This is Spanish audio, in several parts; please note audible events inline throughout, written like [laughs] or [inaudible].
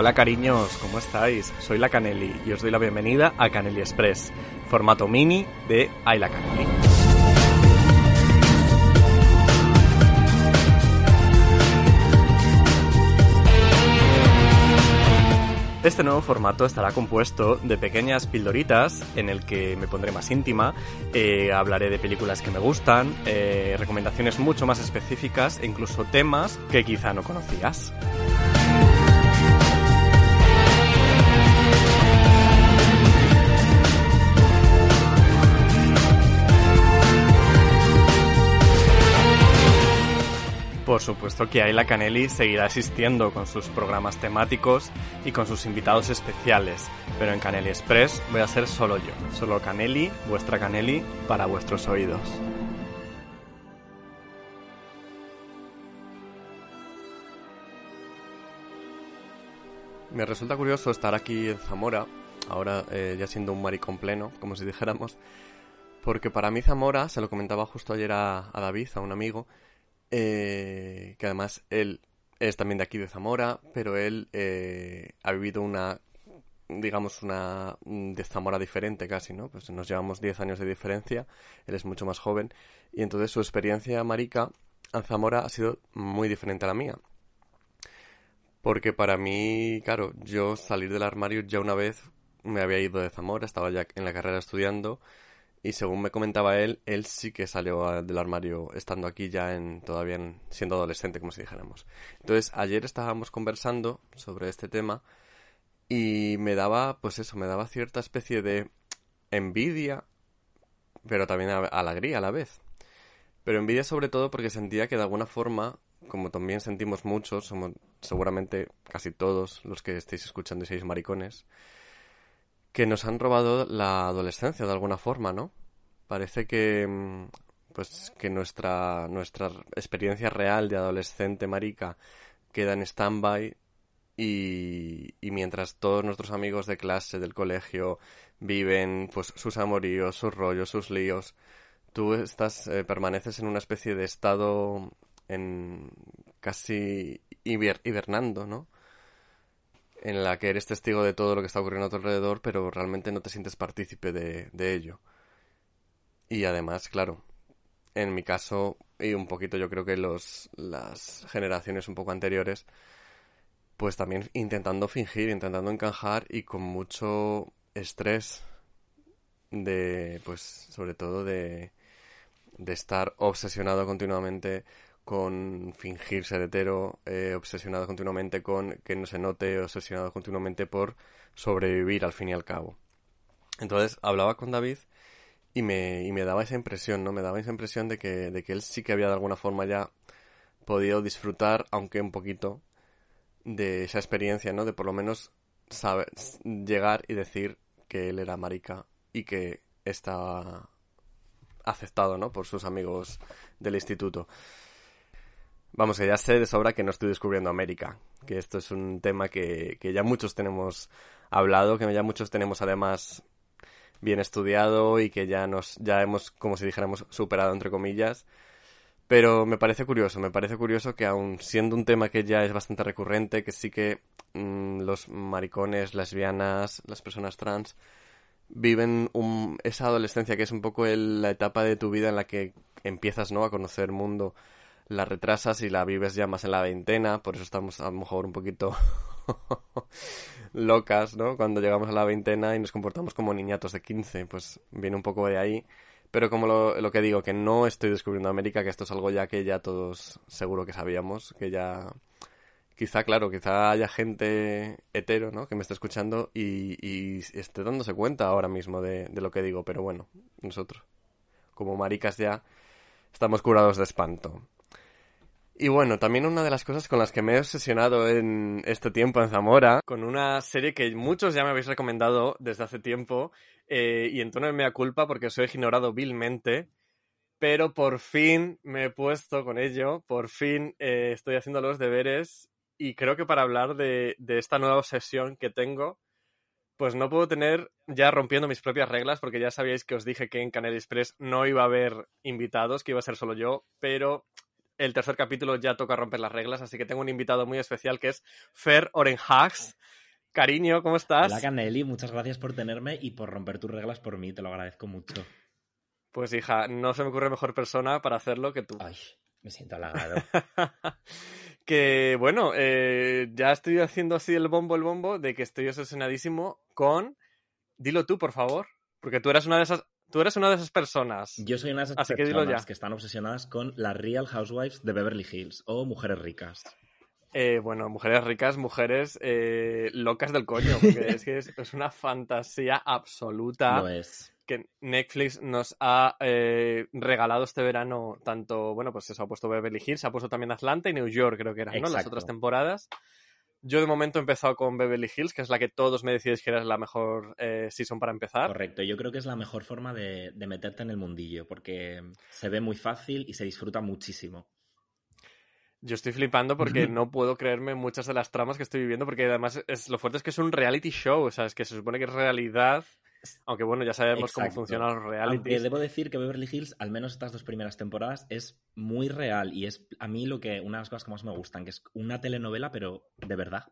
Hola cariños, ¿cómo estáis? Soy la Canelli y os doy la bienvenida a Canelli Express, formato mini de Ay la Canelli. Este nuevo formato estará compuesto de pequeñas pildoritas en el que me pondré más íntima, eh, hablaré de películas que me gustan, eh, recomendaciones mucho más específicas e incluso temas que quizá no conocías. Por supuesto que Ayla Canelli seguirá asistiendo con sus programas temáticos y con sus invitados especiales, pero en Canelli Express voy a ser solo yo, solo Canelli, vuestra Canelli, para vuestros oídos. Me resulta curioso estar aquí en Zamora, ahora eh, ya siendo un maricón pleno, como si dijéramos, porque para mí Zamora, se lo comentaba justo ayer a, a David, a un amigo, eh, que además él es también de aquí de Zamora, pero él eh, ha vivido una, digamos, una de Zamora diferente casi, ¿no? Pues nos llevamos 10 años de diferencia, él es mucho más joven, y entonces su experiencia marica en Zamora ha sido muy diferente a la mía. Porque para mí, claro, yo salir del armario ya una vez me había ido de Zamora, estaba ya en la carrera estudiando, y según me comentaba él, él sí que salió del armario estando aquí ya en todavía siendo adolescente, como si dijéramos. Entonces, ayer estábamos conversando sobre este tema y me daba, pues eso, me daba cierta especie de envidia, pero también alegría a la vez. Pero envidia sobre todo porque sentía que de alguna forma, como también sentimos muchos, somos seguramente casi todos los que estéis escuchando y seis maricones, que nos han robado la adolescencia de alguna forma, ¿no? Parece que mm, pues que nuestra nuestra experiencia real de adolescente marica queda en stand-by y, y, mientras todos nuestros amigos de clase del colegio viven pues sus amoríos, sus rollos, sus líos, tú estás eh, permaneces en una especie de estado en casi hibernando, ¿no? En la que eres testigo de todo lo que está ocurriendo a tu alrededor, pero realmente no te sientes partícipe de, ello. Y además, claro, en mi caso, y un poquito yo creo que los, las generaciones un poco anteriores, pues también intentando fingir, intentando encajar y con mucho estrés de, pues, sobre todo de, de estar obsesionado continuamente con fingir ser hetero, eh, obsesionado continuamente con que no se note, obsesionado continuamente por sobrevivir al fin y al cabo. Entonces hablaba con David y me, y me daba esa impresión, ¿no? Me daba esa impresión de que, de que él sí que había de alguna forma ya podido disfrutar, aunque un poquito, de esa experiencia, ¿no? De por lo menos saber, llegar y decir que él era marica y que estaba aceptado, ¿no? Por sus amigos del instituto. Vamos, que ya sé de sobra que no estoy descubriendo América, que esto es un tema que, que ya muchos tenemos hablado, que ya muchos tenemos además bien estudiado y que ya nos, ya hemos, como si dijéramos, superado entre comillas. Pero me parece curioso, me parece curioso que aun siendo un tema que ya es bastante recurrente, que sí que mmm, los maricones, lesbianas, las personas trans viven un, esa adolescencia que es un poco el, la etapa de tu vida en la que empiezas ¿no? a conocer el mundo, la retrasas y la vives ya más en la veintena, por eso estamos a lo mejor un poquito [laughs] locas, ¿no? Cuando llegamos a la veintena y nos comportamos como niñatos de 15, pues viene un poco de ahí. Pero como lo, que digo, que no estoy descubriendo América, que esto es algo ya que ya todos seguro que sabíamos, que ya... Quizá, claro, quizá haya gente hetero, ¿no? Que me esté escuchando y, y esté dándose cuenta ahora mismo de, de lo que digo, pero bueno, nosotros, como maricas ya, estamos curados de espanto. Y bueno, también una de las cosas con las que me he obsesionado en este tiempo en Zamora, con una serie que muchos ya me habéis recomendado desde hace tiempo, eh, y en tono de mea culpa porque os he ignorado vilmente, pero por fin me he puesto con ello, por fin eh, estoy haciendo los deberes, y creo que para hablar de, de esta nueva obsesión que tengo, pues no puedo tener ya rompiendo mis propias reglas, porque ya sabíais que os dije que en Canal Express no iba a haber invitados, que iba a ser solo yo, pero el tercer capítulo ya toca romper las reglas, así que tengo un invitado muy especial que es Fer Orenhax. Cariño, ¿cómo estás? Hola Caneli, muchas gracias por tenerme y por romper tus reglas por mí, te lo agradezco mucho. Pues hija, no se me ocurre mejor persona para hacerlo que tú. Ay, me siento halagado. [laughs] que bueno, eh, ya estoy haciendo así el bombo, el bombo, de que estoy obsesionadísimo con... Dilo tú, por favor, porque tú eres una de esas... Tú eres una de esas personas. Yo soy una de esas Así personas ya. que están obsesionadas con las Real Housewives de Beverly Hills o mujeres ricas. Eh, bueno, mujeres ricas, mujeres eh, locas del coño, porque es que es, es una fantasía absoluta Lo es. que Netflix nos ha eh, regalado este verano tanto, bueno, pues eso, ha puesto Beverly Hills, ha puesto también Atlanta y New York, creo que eran, ¿no? Las otras temporadas. Yo de momento he empezado con Beverly Hills, que es la que todos me decíais que era la mejor eh, season para empezar. Correcto, yo creo que es la mejor forma de, de meterte en el mundillo porque se ve muy fácil y se disfruta muchísimo. Yo estoy flipando porque no puedo creerme muchas de las tramas que estoy viviendo, porque además es, lo fuerte es que es un reality show, o sea, es que se supone que es realidad, aunque bueno, ya sabemos cómo Exacto. funcionan los Aunque realities. debo decir que Beverly Hills, al menos estas dos primeras temporadas, es muy real y es a mí lo que una de las cosas que más me gustan, que es una telenovela, pero de verdad.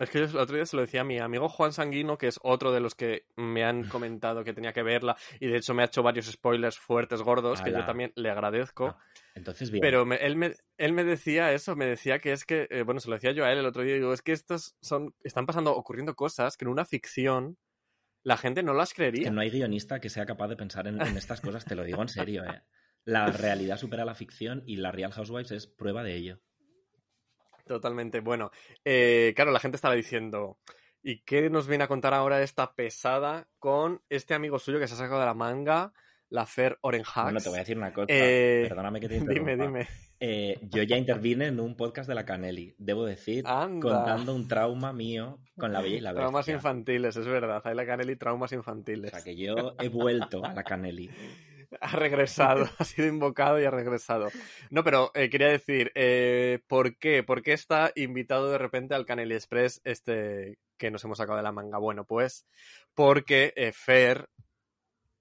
Es que yo el otro día se lo decía a mi amigo Juan Sanguino, que es otro de los que me han [laughs] comentado que tenía que verla, y de hecho me ha hecho varios spoilers fuertes, gordos, que yo también le agradezco. Ah, entonces, bien. Pero me- él, me, él me decía eso, me decía que es que, eh, bueno, se lo decía yo a él el otro día, digo, es que estos son, están pasando, ocurriendo cosas que en una ficción la gente no las creería. que no hay guionista que sea capaz de pensar en, en estas cosas, te lo digo en serio. ¿eh? La realidad supera la ficción y la Real Housewives es prueba de ello. Totalmente. Bueno, eh, claro, la gente estará diciendo, ¿y qué nos viene a contar ahora esta pesada con este amigo suyo que se ha sacado de la manga, la Fer Orenhax? Bueno, te voy a decir una cosa, Eh, perdóname que te [laughs] Dime, interrumpa. dime. Eh, yo ya intervine en un podcast de la Canelli, debo decir, Anda. contando un trauma mío con la Bella y la [laughs] Bestia. Traumas infantiles, es verdad. Hay la Canelli traumas O infantiles. sea, que yo he vuelto a la Canelli. Ha regresado, [laughs] ha sido invocado y ha regresado. No, pero eh, quería decir, eh, ¿por qué? ¿Por qué está invitado de repente al Canelli Express este que nos hemos sacado de la manga? Bueno, pues porque eh, Fer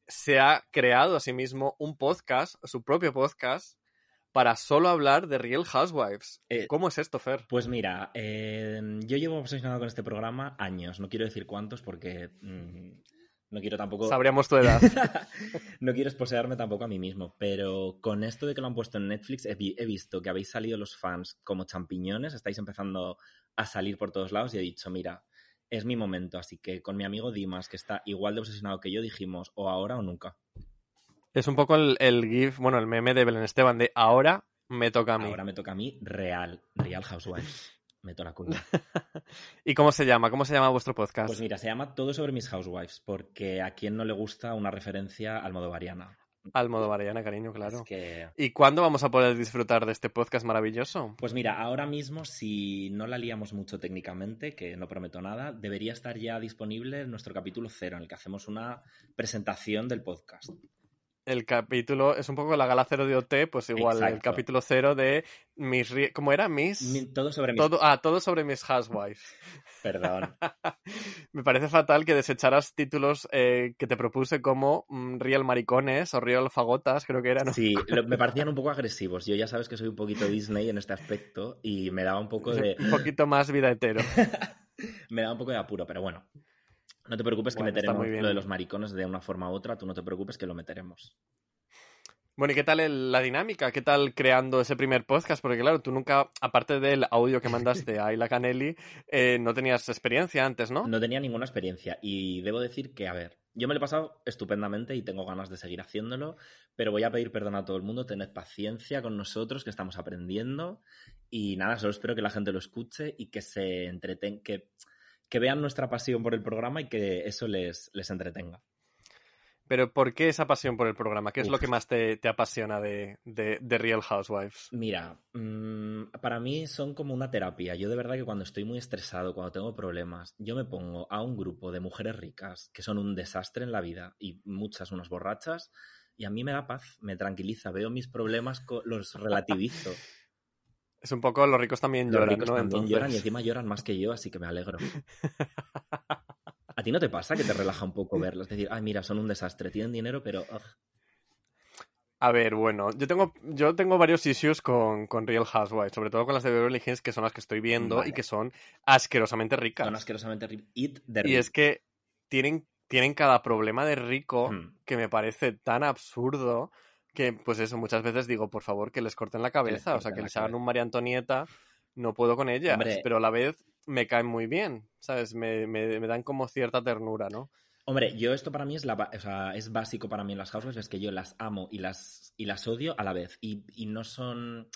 se ha creado a sí mismo un podcast, su propio podcast, para solo hablar de Real Housewives. Eh, ¿Cómo es esto, Fer? Pues mira, eh, yo llevo obsesionado con este programa años, no quiero decir cuántos porque mm, no quiero tampoco... Sabríamos tu edad. [laughs] no quiero esposearme tampoco a mí mismo, pero con esto de que lo han puesto en Netflix he, vi- he visto que habéis salido los fans como champiñones, estáis empezando a salir por todos lados y he dicho, mira, es mi momento, así que con mi amigo Dimas, que está igual de obsesionado que yo, dijimos, o ahora o nunca. es un poco el, el GIF, bueno, el meme de Belén Esteban de ahora me toca a mí. Ahora me toca a mí Real, Real Housewives. [laughs] Meto la cuña. [laughs] ¿Y cómo se llama? ¿Cómo se llama vuestro podcast? Pues mira, se llama Todo sobre mis Housewives, porque a quien no le gusta una referencia al modo variana. Al modo Mariana, cariño, claro. Es que... ¿Y cuándo vamos a poder disfrutar de este podcast maravilloso? Pues mira, ahora mismo, si no la liamos mucho técnicamente, que no prometo nada, debería estar ya disponible nuestro capítulo cero, en el que hacemos una presentación del podcast. El capítulo es un poco la gala cero de OT, pues igual, el capítulo cero de mis... ¿Cómo era? Mis... Mi- Todo sobre mis... Todo, ah, todo sobre mis housewives. [laughs] Perdón. [laughs] Me parece fatal que desecharas títulos eh, que te propuse como mm, Real Maricones o Real Fagotas, creo que eran. Sí, lo- me [laughs] parecían un poco agresivos. Yo ya sabes que soy un poquito Disney en este aspecto y me daba un poco de... Un poquito más vida hetero. me daba un poco de apuro, pero bueno. No te preocupes que Bueno, meteremos lo de los maricones de una forma u otra, tú no te preocupes que lo meteremos. Bueno, ¿y qué tal el- la dinámica? ¿Qué tal creando ese primer podcast? Porque claro, tú nunca, aparte del audio que mandaste a Ayla Canelli, eh, no tenías experiencia antes, ¿no? No tenía ninguna experiencia y debo decir que, a ver, yo me lo he pasado estupendamente y tengo ganas de seguir haciéndolo, pero voy a pedir perdón a todo el mundo, tened paciencia con nosotros que estamos aprendiendo y nada, solo espero que la gente lo escuche y que se entretenga, que, que vean nuestra pasión por el programa y que eso les, les entretenga. Pero ¿por qué esa pasión por el programa? ¿Qué es lo que más te, apasiona de, Real Housewives? Mira, mm, para mí son como una terapia. Yo de verdad que cuando estoy muy estresado, cuando tengo problemas, yo me pongo a un grupo de mujeres ricas que son un desastre en la vida y muchas unas borrachas y a mí me da paz, me tranquiliza, veo mis problemas, los relativizo. [laughs] Es un poco, los ricos también los lloran, ricos también lloran y encima lloran más que yo, así que me alegro. [laughs] ¿A ti no te pasa que te relaja un poco verlos? Es decir, ay, mira, son un desastre, tienen dinero, pero... A ver, bueno, yo tengo, yo tengo varios issues con, Real Housewives, sobre todo con las de Beverly Hills, que son las que estoy viendo y que son asquerosamente ricas. Son asquerosamente ricas. Y es que tienen, tienen cada problema de rico hmm. que me parece tan absurdo que, pues eso, muchas veces digo, por favor, que les corten la cabeza, o sea, que les hagan un María Antonieta, no puedo con ellas, pero a la vez me caen muy bien, ¿sabes? Me, me, dan como cierta ternura, ¿no? Hombre, yo esto para mí es, la, o sea, es básico para mí en las housewives, es que yo las amo y las, y las odio a la vez. Y, y, no son.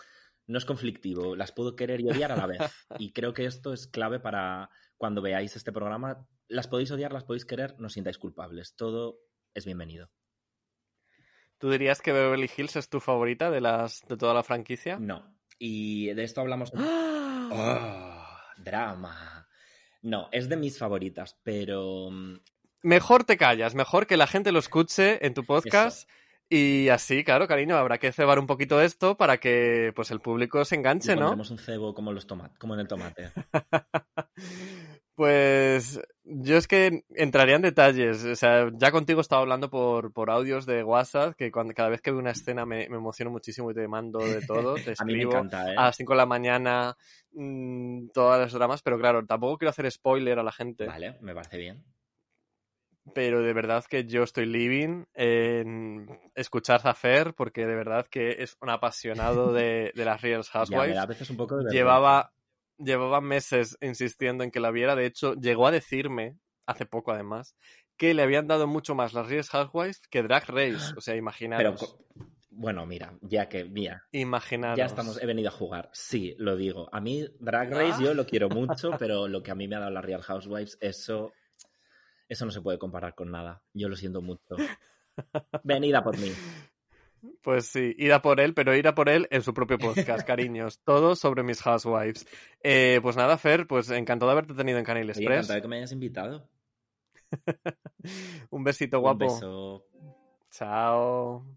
No es conflictivo, las puedo querer y odiar a la vez. Y [laughs] creo que esto es clave para cuando veáis este programa. Las podéis odiar, las podéis querer, no sintáis culpables. Todo es bienvenido. ¿Tú dirías que Beverly Hills es tu favorita de las de toda la franquicia? No. Y de esto hablamos. ¡Oh! drama. No, es de mis favoritas, pero. Mm, mejor te callas, mejor que la gente lo escuche en tu podcast. Y así, claro, cariño, habrá que cebar un poquito esto para que pues el público se enganche, ¿no? Tenemos un cebo como los como en el tomate. [laughs] Pues yo es que entraría en detalles. O sea, ya contigo estaba hablando por, por audios de WhatsApp, que cuando, cada vez que veo una escena me, me emociono muchísimo y te mando de todo. [laughs] Te escribo a, mí me encanta, ¿eh? a las 5 de la mañana mmm, todas las dramas, pero claro, tampoco quiero hacer spoiler a la gente. Vale, me parece bien. Pero de verdad que yo estoy living en escuchar Zafer, porque de verdad que es un apasionado de, de las Real [laughs] Housewives. a veces un poco de Llevaba llevaba meses insistiendo en que la viera. De hecho, llegó a decirme, hace poco además, que le habían dado mucho más las Real Housewives que Drag Race. O sea, imaginaros. bueno, mira, ya que, mira. Imaginaros. Ya estamos, he venido a jugar. Sí, lo digo. A mí, Drag [laughs] Race, yo lo quiero mucho, pero lo que a mí me ha dado las Real Housewives, eso. Eso no se puede comparar con nada. Yo lo siento mucho. Venida por mí. [laughs] Pues sí, ir a por él, pero ir a por él en su propio podcast, [laughs] cariños. Todo sobre mis housewives. Eh, pues nada, Fer, pues encantado de haberte tenido en Canal Express. encantado de que me hayas invitado. [laughs] Un besito guapo. Un beso. Chao.